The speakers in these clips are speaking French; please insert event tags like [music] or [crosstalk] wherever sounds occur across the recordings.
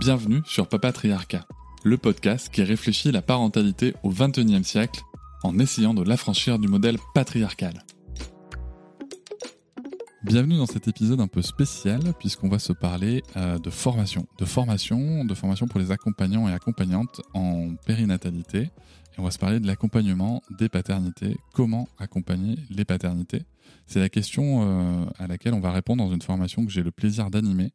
Bienvenue sur Papatriarcat, le podcast qui réfléchit la parentalité au XXIe siècle en essayant de l'affranchir du modèle patriarcal. Bienvenue dans cet épisode un peu spécial puisqu'on va se parler euh, de formation, de formation, de formation pour les accompagnants et accompagnantes en périnatalité. Et on va se parler de l'accompagnement des paternités. Comment accompagner les paternités C'est la question euh, à laquelle on va répondre dans une formation que j'ai le plaisir d'animer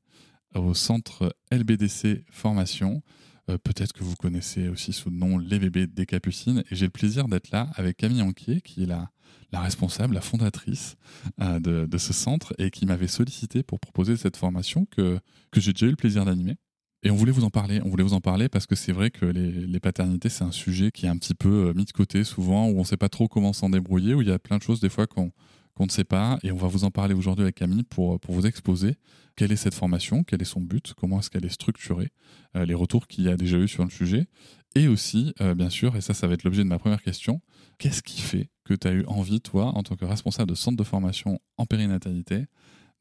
au centre LBDC Formation. Euh, peut-être que vous connaissez aussi sous le nom Les bébés des Capucines. Et j'ai le plaisir d'être là avec Camille Anquier, qui est la, responsable, la fondatrice euh, de, ce centre et qui m'avait sollicité pour proposer cette formation que, que j'ai déjà eu le plaisir d'animer. Et on voulait vous en parler. On voulait vous en parler parce que c'est vrai que les, les paternités, c'est un sujet qui est un petit peu euh, mis de côté souvent, où on ne sait pas trop comment s'en débrouiller, où il y a plein de choses des fois qu'on qu'on ne sait pas. Et on va vous en parler aujourd'hui avec Camille pour, pour vous exposer quelle est cette formation, quel est son but, comment est-ce qu'elle est structurée, euh, les retours qu'il y a déjà eu sur le sujet. Et aussi, euh, bien sûr, et ça, ça va être l'objet de ma première question, qu'est-ce qui fait que tu as eu envie, toi, en tant que responsable de centre de formation en périnatalité,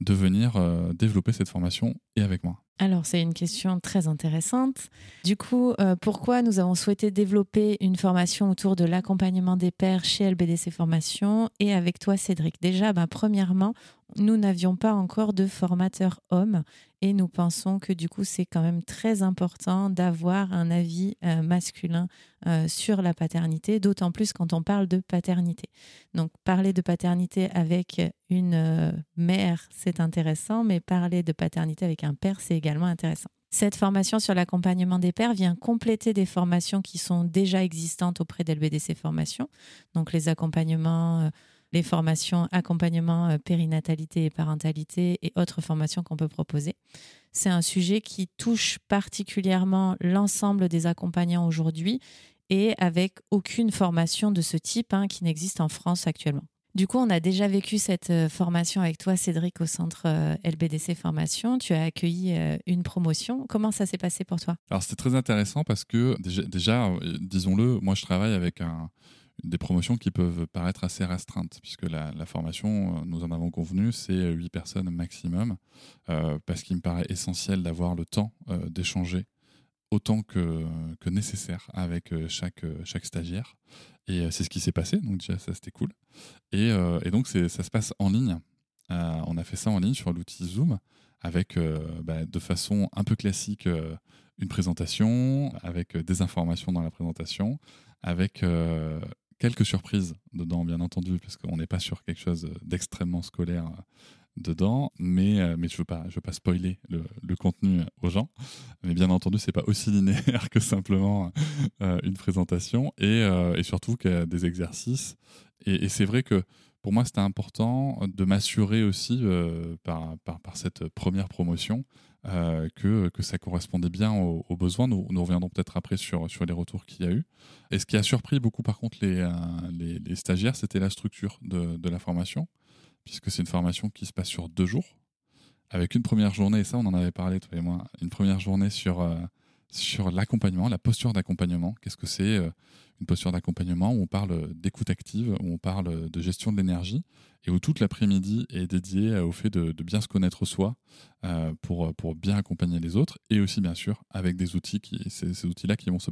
de venir euh, développer cette formation et avec moi? Alors, c'est une question très intéressante. Du coup, euh, pourquoi nous avons souhaité développer une formation autour de l'accompagnement des pères chez LBDC Formation et avec toi, Cédric? Déjà, bah, premièrement, nous n'avions pas encore de formateur homme et nous pensons que du coup, c'est quand même très important d'avoir un avis euh, masculin euh, sur la paternité, d'autant plus quand on parle de paternité. Donc, parler de paternité avec une mère, c'est intéressant, mais parler de paternité avec un père, c'est Cette formation sur l'accompagnement des pères vient compléter des formations qui sont déjà existantes auprès d'LBDC Formation, donc les accompagnements les formations accompagnement euh, périnatalité et parentalité et autres formations qu'on peut proposer. C'est un sujet qui touche particulièrement l'ensemble des accompagnants aujourd'hui et avec aucune formation de ce type hein, qui n'existe en France actuellement. Du coup, on a déjà vécu cette euh, formation avec toi, Cédric, au centre euh, LBDC Formation. Tu as accueilli une promotion. Comment ça s'est passé pour toi? Alors, c'était très intéressant parce que déjà, disons-le, moi, je travaille avec des promotions qui peuvent paraître assez restreintes, puisque la, formation, euh, nous en avons convenu, c'est 8 personnes maximum, euh, parce qu'il me paraît essentiel d'avoir le temps euh, d'échanger autant que, nécessaire avec chaque, chaque stagiaire. Et c'est ce qui s'est passé, donc déjà ça c'était cool. Et, et donc ça se passe en ligne. on a fait ça en ligne sur l'outil Zoom, avec bah, de façon un peu classique une présentation, avec des informations dans la présentation, avec quelques surprises dedans, bien entendu, parce qu'on n'est pas sur quelque chose d'extrêmement scolaire euh, dedans, mais, euh, mais je veux, veux pas spoiler le, contenu aux gens. Mais bien entendu, c'est pas aussi [laughs] linéaire que simplement euh, une présentation, et, et surtout qu'il y a des exercices. Et, c'est vrai que pour moi, c'était important de m'assurer aussi par, par, par, cette première promotion euh, que, que ça correspondait bien aux, besoins. Nous, nous reviendrons peut-être après sur, sur les retours qu'il y a eu. Et ce qui a surpris beaucoup, par contre, les, euh, les, les stagiaires, c'était la structure de, de, la formation, puisque c'est une formation qui se passe sur deux jours, avec une première journée, et ça, on en avait parlé, toi et moi, une première journée sur, euh, sur l'accompagnement, la posture d'accompagnement. Qu'est-ce que c'est une posture d'accompagnement où on parle d'écoute active, où on parle de gestion de l'énergie, et où toute l'après-midi est dédié au fait de, bien se connaître soi euh, pour, pour bien accompagner les autres, et aussi bien sûr avec des outils, qui, ces, outils-là qui vont se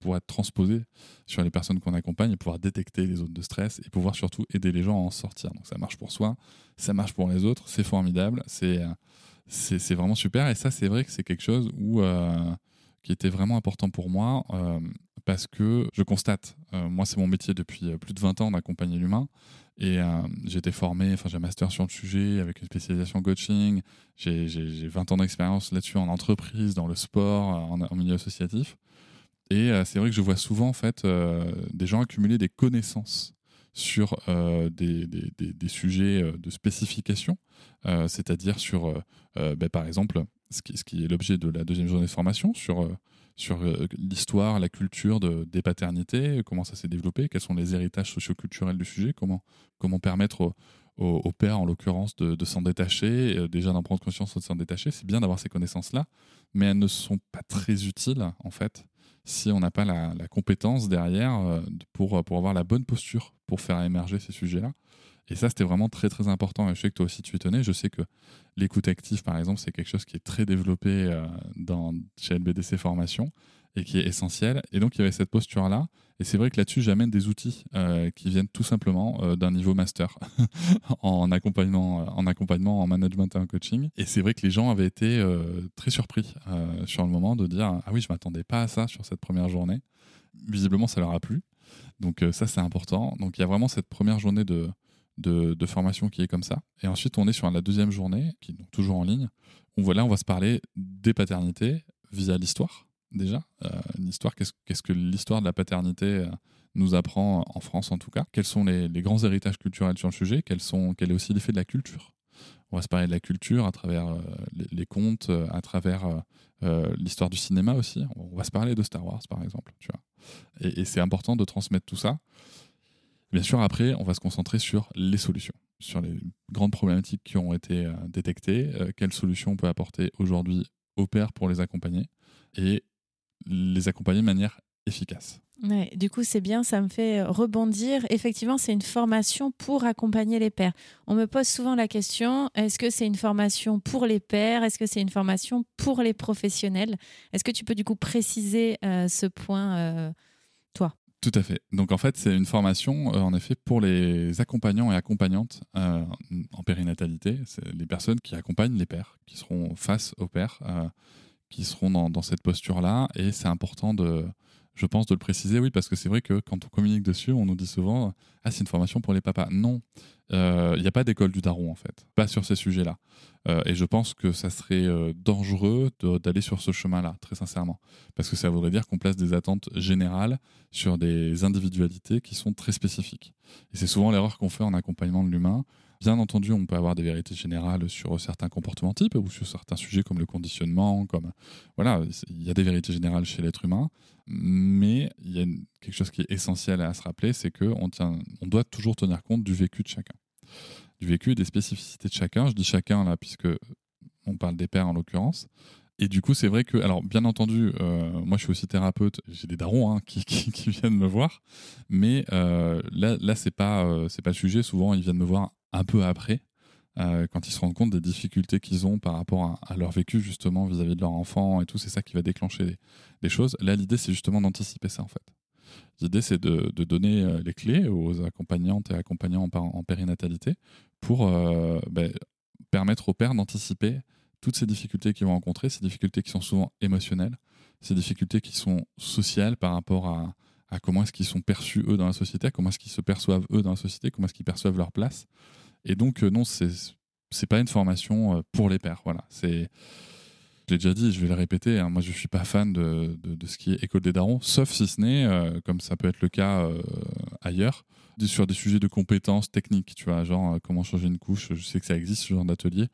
pour être transposés sur les personnes qu'on accompagne et pouvoir détecter les zones de stress et pouvoir surtout aider les gens à en sortir. Donc ça marche pour soi, ça marche pour les autres, c'est formidable, c'est c'est vraiment super, et ça c'est vrai que c'est quelque chose où... Euh, qui était vraiment important pour moi euh, parce que je constate, euh, moi c'est mon métier depuis plus de 20 ans d'accompagner l'humain. Et euh, j'ai été formé, enfin j'ai un master sur le sujet avec une spécialisation coaching, j'ai 20 ans d'expérience là-dessus en entreprise, dans le sport, en, milieu associatif. Et c'est vrai que je vois souvent en fait des gens accumuler des connaissances sur des, sujets de spécification, c'est-à-dire sur, ben, par exemple, ce qui, est l'objet de la deuxième journée de formation, sur sur l'histoire, la culture de, des paternités, comment ça s'est développé, quels sont les héritages socioculturels du sujet, comment, permettre au, père, en l'occurrence, de, s'en détacher, déjà d'en prendre conscience de s'en détacher. C'est bien d'avoir ces connaissances-là, mais elles ne sont pas très utiles, en fait, si on n'a pas la, compétence derrière euh, pour avoir la bonne posture pour faire émerger ces sujets-là. Et ça, c'était vraiment très très important. Je sais que toi aussi tu es étonné. Je sais que l'écoute active, par exemple, c'est quelque chose qui est très développé euh, chez LBDC Formation et qui est essentiel. Et donc, il y avait cette posture-là. Et c'est vrai que là-dessus, j'amène des outils euh, qui viennent tout simplement euh, d'un niveau master [laughs] en, accompagnement, en accompagnement, en management et en coaching. Et c'est vrai que les gens avaient été très surpris sur le moment de dire Ah oui, je m'attendais pas à ça sur cette première journée. Visiblement, ça leur a plu. Donc, ça, c'est important. Donc, il y a vraiment cette première journée de, de, formation qui est comme ça. Et ensuite, on est sur la deuxième journée, qui est toujours en ligne. Où voilà, on va se parler des paternités via l'histoire déjà euh, Une histoire, qu'est-ce, que l'histoire de la paternité euh, nous apprend en France en tout cas Quels sont les, grands héritages culturels sur le sujet? Quels sont, Quel est aussi l'effet de la culture? On va se parler de la culture à travers euh, les, contes, à travers l'histoire du cinéma aussi. On va se parler de Star Wars par exemple. Tu vois et, c'est important de transmettre tout ça. Bien sûr, après, on va se concentrer sur les solutions, sur les grandes problématiques qui ont été détectées, quelles solutions on peut apporter aujourd'hui aux pères pour les accompagner et les accompagner de manière efficace. Du coup, c'est bien, ça me fait rebondir. Effectivement, c'est une formation pour accompagner les pères. On me pose souvent la question est-ce que c'est une formation pour les pères? Est-ce que c'est une formation pour les professionnels? Est-ce que tu peux du coup préciser euh, ce point, euh, tout à fait. Donc en fait, c'est une formation euh, en effet pour les accompagnants et accompagnantes en périnatalité. C'est les personnes qui accompagnent les pères, qui seront face aux pères qui seront dans, cette posture-là. Et c'est important de, je pense, de le préciser, oui, parce que c'est vrai que quand on communique dessus, on nous dit souvent Ah, c'est une formation pour les papas. Non, euh, il n'y a pas d'école du daron, en fait, pas sur ces sujets-là. Euh, et je pense que ça serait euh, dangereux d'aller sur ce chemin-là, très sincèrement, parce que ça voudrait dire qu'on place des attentes générales sur des individualités qui sont très spécifiques. Et c'est souvent l'erreur qu'on fait en accompagnement de l'humain. Bien entendu, on peut avoir des vérités générales sur certains comportements types ou sur certains sujets comme le conditionnement, comme voilà, il y a des vérités générales chez l'être humain, mais il y a quelque chose qui est essentiel à se rappeler, c'est que on, tient, on doit toujours tenir compte du vécu de chacun, du vécu et des spécificités de chacun. Je dis chacun là puisque on parle des pères en l'occurrence. Et du coup, c'est vrai que, alors, bien entendu, euh, moi, je suis aussi thérapeute. J'ai des darons hein, [laughs] qui, viennent me voir, mais euh, là, là, c'est pas, euh, pas le sujet. Souvent, ils viennent me voir un peu après, quand ils se rendent compte des difficultés qu'ils ont par rapport à, leur vécu justement vis-à-vis de leur enfant et tout, c'est ça qui va déclencher des, choses. Là, l'idée, c'est justement d'anticiper ça en fait. L'idée, c'est de, donner les clés aux accompagnantes et accompagnants en, périnatalité pour ben, permettre aux pères d'anticiper toutes ces difficultés qu'ils vont rencontrer, ces difficultés qui sont souvent émotionnelles, ces difficultés qui sont sociales par rapport à, comment est-ce qu'ils sont perçus eux dans la société, comment est-ce qu'ils se perçoivent eux dans la société, comment est-ce qu'ils perçoivent leur place. Et donc euh, non, c'est c'est pas une formation euh, pour les pères. Voilà, c'est je l'ai déjà dit, je vais le répéter. Hein, moi, je suis pas fan de, de, ce qui est école des darons, sauf si ce n'est, euh, comme ça peut être le cas ailleurs, sur des sujets de compétences techniques. Tu vois, genre comment changer une couche. Je sais que ça existe ce genre d'atelier.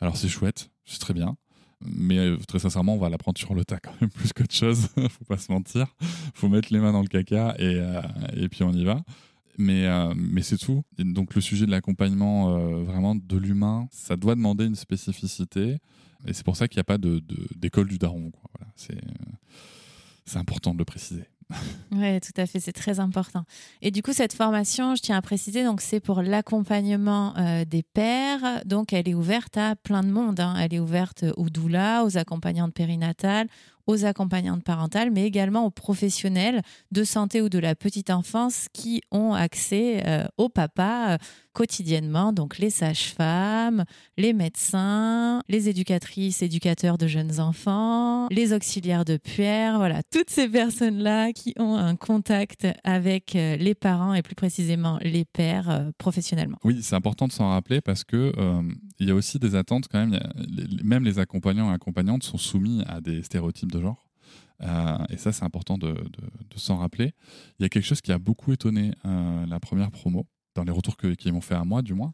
Alors c'est chouette, c'est très bien. Mais euh, très sincèrement, on va l'apprendre sur le tas quand même [laughs] plus qu'autre chose. [laughs] faut pas se mentir. Faut mettre les mains dans le caca et, euh, et puis on y va. Mais, euh, mais c'est tout. donc le sujet de l'accompagnement vraiment de l'humain, ça doit demander une spécificité. Et c'est pour ça qu'il n'y a pas d'école du daron. C'est important de le préciser. Oui, tout à fait, c'est très important. Et du coup, cette formation, je tiens à préciser, donc c'est pour l'accompagnement euh, des pères. Donc, elle est ouverte à plein de monde. Hein. Elle est ouverte aux doulas, aux accompagnantes périnatales, aux accompagnantes parentales, mais également aux professionnels de santé ou de la petite enfance qui ont accès euh, au papa euh, quotidiennement, donc les sages-femmes, les médecins, les éducatrices, éducateurs de jeunes enfants, les auxiliaires de puère, voilà, toutes ces personnes-là qui ont un contact avec euh, les parents et plus précisément les pères professionnellement. Oui, c'est important de s'en rappeler parce que il y a aussi des attentes quand même, même les accompagnants et accompagnantes sont soumis à des stéréotypes de genre. et ça, c'est important de, s'en rappeler. Il y a quelque chose qui a beaucoup étonné la première promo, dans les retours qu'ils m'ont fait à moi, du moins.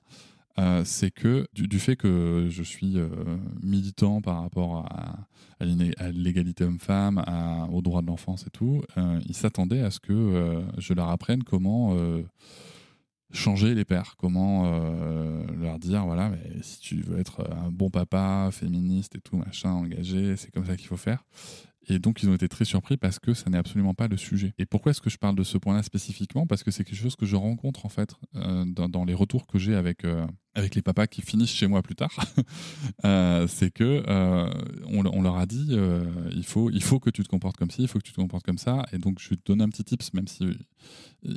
c'est que du, fait que je suis militant par rapport à, à l'égalité homme-femme, aux droits de l'enfance et tout, ils s'attendaient à ce que je leur apprenne comment changer les pères, comment euh, leur dire voilà, mais si tu veux être un bon papa, féministe et tout, machin, engagé, c'est comme ça qu'il faut faire. Et donc, ils ont été très surpris parce que ça n'est absolument pas le sujet. Et pourquoi est-ce que je parle de ce point-là spécifiquement? Parce que c'est quelque chose que je rencontre en fait euh, dans, les retours que j'ai avec, euh, avec les papas qui finissent chez moi plus tard. [laughs] Euh, c'est que on, leur a dit il, faut, il faut que tu te comportes comme ci, il faut que tu te comportes comme ça. Et donc, je vais te donner un petit tips, même si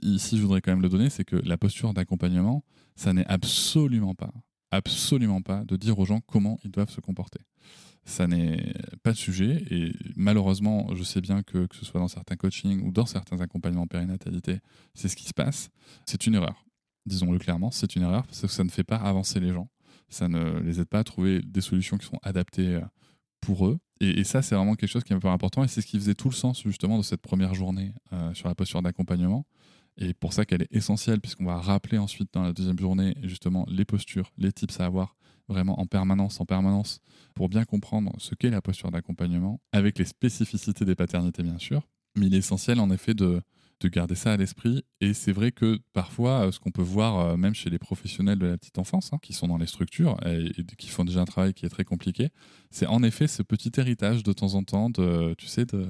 ici je voudrais quand même le donner c'est que la posture d'accompagnement, ça n'est absolument pas, absolument pas de dire aux gens comment ils doivent se comporter ça n'est pas de sujet. Et malheureusement, je sais bien que, que ce soit dans certains coachings ou dans certains accompagnements périnatalité, c'est ce qui se passe. C'est une erreur. Disons-le clairement, c'est une erreur parce que ça ne fait pas avancer les gens. Ça ne les aide pas à trouver des solutions qui sont adaptées euh, pour eux. Et, ça, c'est vraiment quelque chose qui est peu important. Et c'est ce qui faisait tout le sens justement de cette première journée euh, sur la posture d'accompagnement. Et pour ça qu'elle est essentielle, puisqu'on va rappeler ensuite dans la deuxième journée justement les postures, les tips à avoir vraiment en permanence, en permanence, pour bien comprendre ce qu'est la posture d'accompagnement, avec les spécificités des paternités bien sûr. Mais il est essentiel en effet de, de garder ça à l'esprit. Et c'est vrai que parfois, euh, ce qu'on peut voir euh, même chez les professionnels de la petite enfance, hein, qui sont dans les structures et, qui font déjà un travail qui est très compliqué, c'est en effet ce petit héritage de temps en temps de, tu sais, de,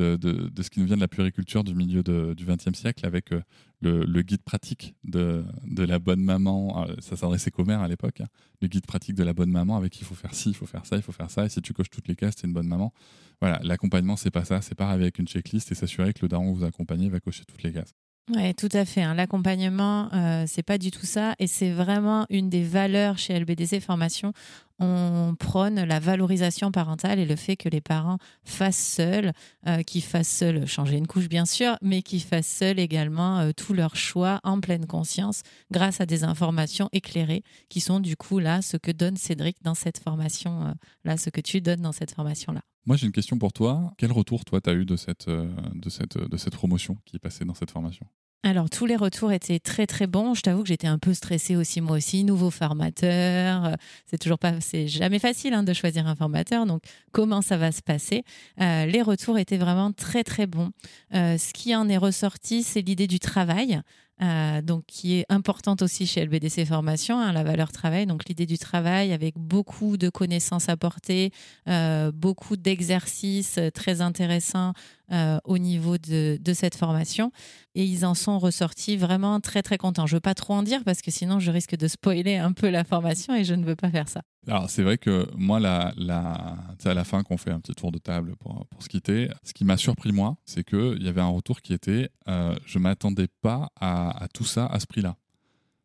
de, ce qui nous vient de la puriculture du milieu du XXe siècle avec euh, le, guide pratique de, la bonne maman. Ça s'adressait qu'aux mères à l'époque. Hein. le guide pratique de la bonne maman avec il faut faire ci, il faut faire ça, il faut faire ça. Et si tu coches toutes les cases, c'est une bonne maman. Voilà, l'accompagnement, c'est pas ça. C'est pas avec une checklist et s'assurer que le daron vous accompagnez va cocher toutes les cases. Oui, tout à fait. Hein. L'accompagnement, euh, c'est pas du tout ça. Et c'est vraiment une des valeurs chez LBDC Formation. On prône la valorisation parentale et le fait que les parents fassent seuls, euh, qu'ils fassent seuls changer une couche, bien sûr, mais qu'ils fassent seuls également euh, tous leurs choix en pleine conscience grâce à des informations éclairées qui sont du coup là ce que donne Cédric dans cette formation, là ce que tu donnes dans cette formation-là. Moi, j'ai une question pour toi. Quel retour, toi, tu as eu de cette, euh, de, cette, de cette promotion qui est passée dans cette formation? Alors tous les retours étaient très très bons. Je t'avoue que j'étais un peu stressée aussi moi aussi. Nouveau formateur, euh, c'est toujours pas, c'est jamais facile hein, de choisir un formateur. Donc comment ça va se passer? Euh, Les retours étaient vraiment très très bons. ce qui en est ressorti, c'est l'idée du travail. Euh, donc qui est importante aussi chez LBDC Formation, hein, la valeur travail. Donc l'idée du travail avec beaucoup de connaissances apportées, euh, beaucoup d'exercices très intéressants euh, au niveau de, de, cette formation. Et ils en sont ressortis vraiment très très contents. Je ne veux pas trop en dire parce que sinon je risque de spoiler un peu la formation et je ne veux pas faire ça. Alors c'est vrai que moi, la, la, à la fin qu'on fait un petit tour de table pour, pour se quitter, ce qui m'a surpris moi, c'est qu'il y avait un retour qui était euh, je ne m'attendais pas à, à, tout ça à ce prix-là.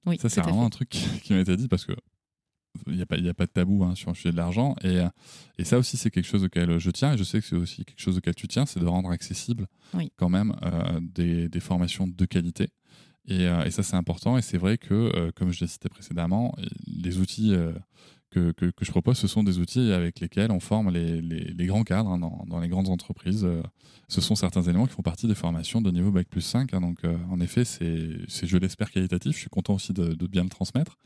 Oui, ça c'est vraiment un truc qui m'a été dit parce que il n'y a, pas, a pas de tabou hein, sur le sujet de l'argent. Et, et ça aussi, c'est quelque chose auquel je tiens. Et je sais que c'est aussi quelque chose auquel tu tiens, c'est de rendre accessible quand même euh, des, des, formations de qualité. Et, euh, et ça, c'est important. Et c'est vrai que, comme je l'ai cité précédemment, les outils que, que, je propose, ce sont des outils avec lesquels on forme les, les, grands cadres hein, dans, dans, les grandes entreprises. Euh, ce sont certains éléments qui font partie des formations de niveau Bac plus 5. Hein, donc, euh, en effet, c'est, je l'espère, qualitatif. Je suis content aussi de, de bien le transmettre.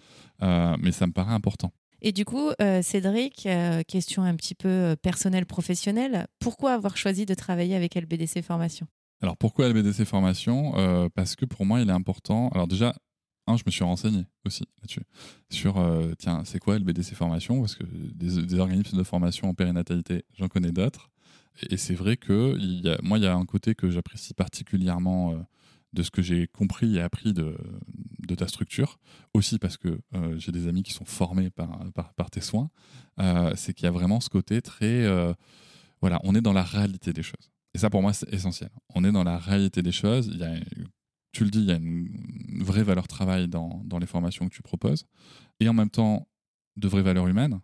Euh, mais ça me paraît important. Et du coup, Cédric, question un petit peu personnelle, professionnelle. Pourquoi avoir choisi de travailler avec LBDC Formation? Alors pourquoi LBDC Formation? Parce que pour moi, il est important. Alors déjà, je me suis renseigné aussi là-dessus. Sur, euh, tiens, c'est quoi le BDC Formation Parce que des, organismes de formation en périnatalité, j'en connais d'autres. Et, c'est vrai que moi, il y a un côté que j'apprécie particulièrement euh, de ce que j'ai compris et appris de, ta structure. Aussi parce que euh, j'ai des amis qui sont formés par tes soins. c'est qu'il y a vraiment ce côté très. voilà, on est dans la réalité des choses. Et ça, pour moi, c'est essentiel. On est dans la réalité des choses. Il y a tu le dis, il y a une vraie valeur travail dans, les formations que tu proposes, et en même temps, de vraies valeurs humaines,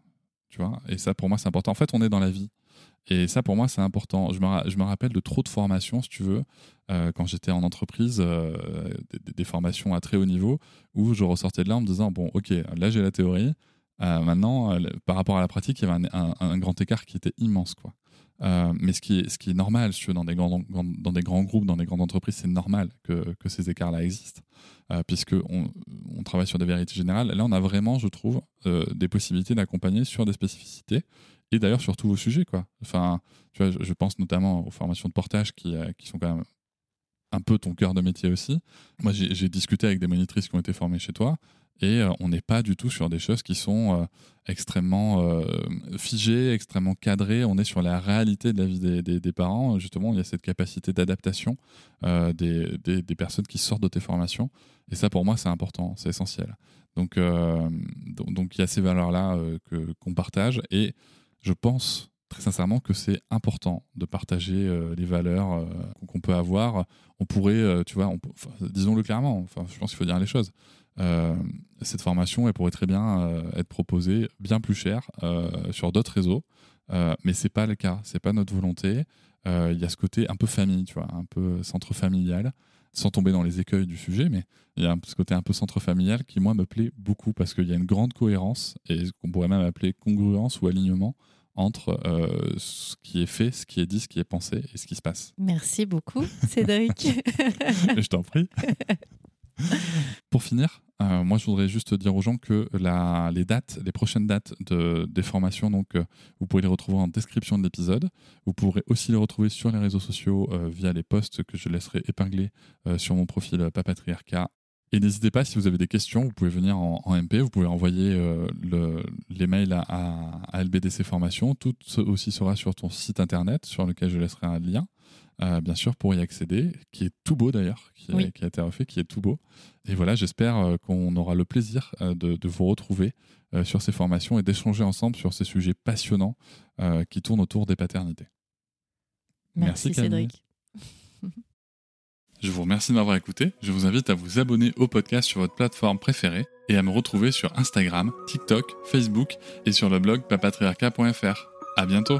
tu vois, et ça pour moi c'est important. En fait, on est dans la vie, et ça pour moi c'est important. Je me, je rappelle de trop de formations, si tu veux, euh, quand j'étais en entreprise, euh, des, formations à très haut niveau, où je ressortais de là en me disant, bon ok, là j'ai la théorie, maintenant, par rapport à la pratique, il y avait un, grand écart qui était immense. Quoi. Mais ce qui, est, normal, dans des, grands, dans des grands groupes, dans des grandes entreprises, c'est normal que, ces écarts-là existent, puisqu'on on travaille sur des vérités générales. Là, on a vraiment, je trouve, des possibilités d'accompagner sur des spécificités et d'ailleurs sur tous vos sujets. Enfin, je, pense notamment aux formations de portage euh, qui sont quand même un peu ton cœur de métier aussi. Moi, j'ai discuté avec des monitrices qui ont été formées chez toi et euh, on n'est pas du tout sur des choses qui sont euh, extrêmement figées, extrêmement cadrées. On est sur la réalité de la vie des, parents. Justement, il y a cette capacité d'adaptation des, des, personnes qui sortent de tes formations. Et ça, pour moi, c'est important, c'est essentiel. Donc, donc, il y a ces valeurs-là qu'on partage. Et je pense très sincèrement que c'est important de partager euh, les valeurs euh, qu'on peut avoir. On pourrait, euh, tu vois, disons-le clairement, je pense qu'il faut dire les choses. Cette formation, elle pourrait très bien être proposée bien plus cher sur d'autres réseaux, mais c'est pas le cas, c'est pas notre volonté. Il y a ce côté un peu famille, tu vois, un peu centre familial, sans tomber dans les écueils du sujet, mais il y a ce côté un peu centre familial qui moi me plaît beaucoup parce qu'il y a une grande cohérence et ce qu'on pourrait même appeler congruence ou alignement entre euh, ce qui est fait, ce qui est dit, ce qui est pensé et ce qui se passe. Merci beaucoup, Cédric. [laughs] je t'en prie. [laughs] [laughs] Pour finir, euh, moi je voudrais juste dire aux gens que les dates, les prochaines dates de, des formations, donc euh, vous pouvez les retrouver en description de l'épisode. Vous pourrez aussi les retrouver sur les réseaux sociaux via les posts que je laisserai épingler sur mon profil Papatriarcat et n'hésitez pas, si vous avez des questions, vous pouvez venir en, MP, vous pouvez envoyer euh, les mails à, LBDC Formation. Tout aussi sera sur ton site internet, sur lequel je laisserai un lien, euh, bien sûr, pour y accéder, qui est tout beau d'ailleurs, qui, a été refait, qui est tout beau. Et voilà, j'espère euh, qu'on aura le plaisir de, vous retrouver sur ces formations et d'échanger ensemble sur ces sujets passionnants qui tournent autour des paternités. Merci, Merci Cédric. Je vous remercie de m'avoir écouté. Je vous invite à vous abonner au podcast sur votre plateforme préférée et à me retrouver sur Instagram, TikTok, Facebook et sur le blog papatriarca.fr. À bientôt!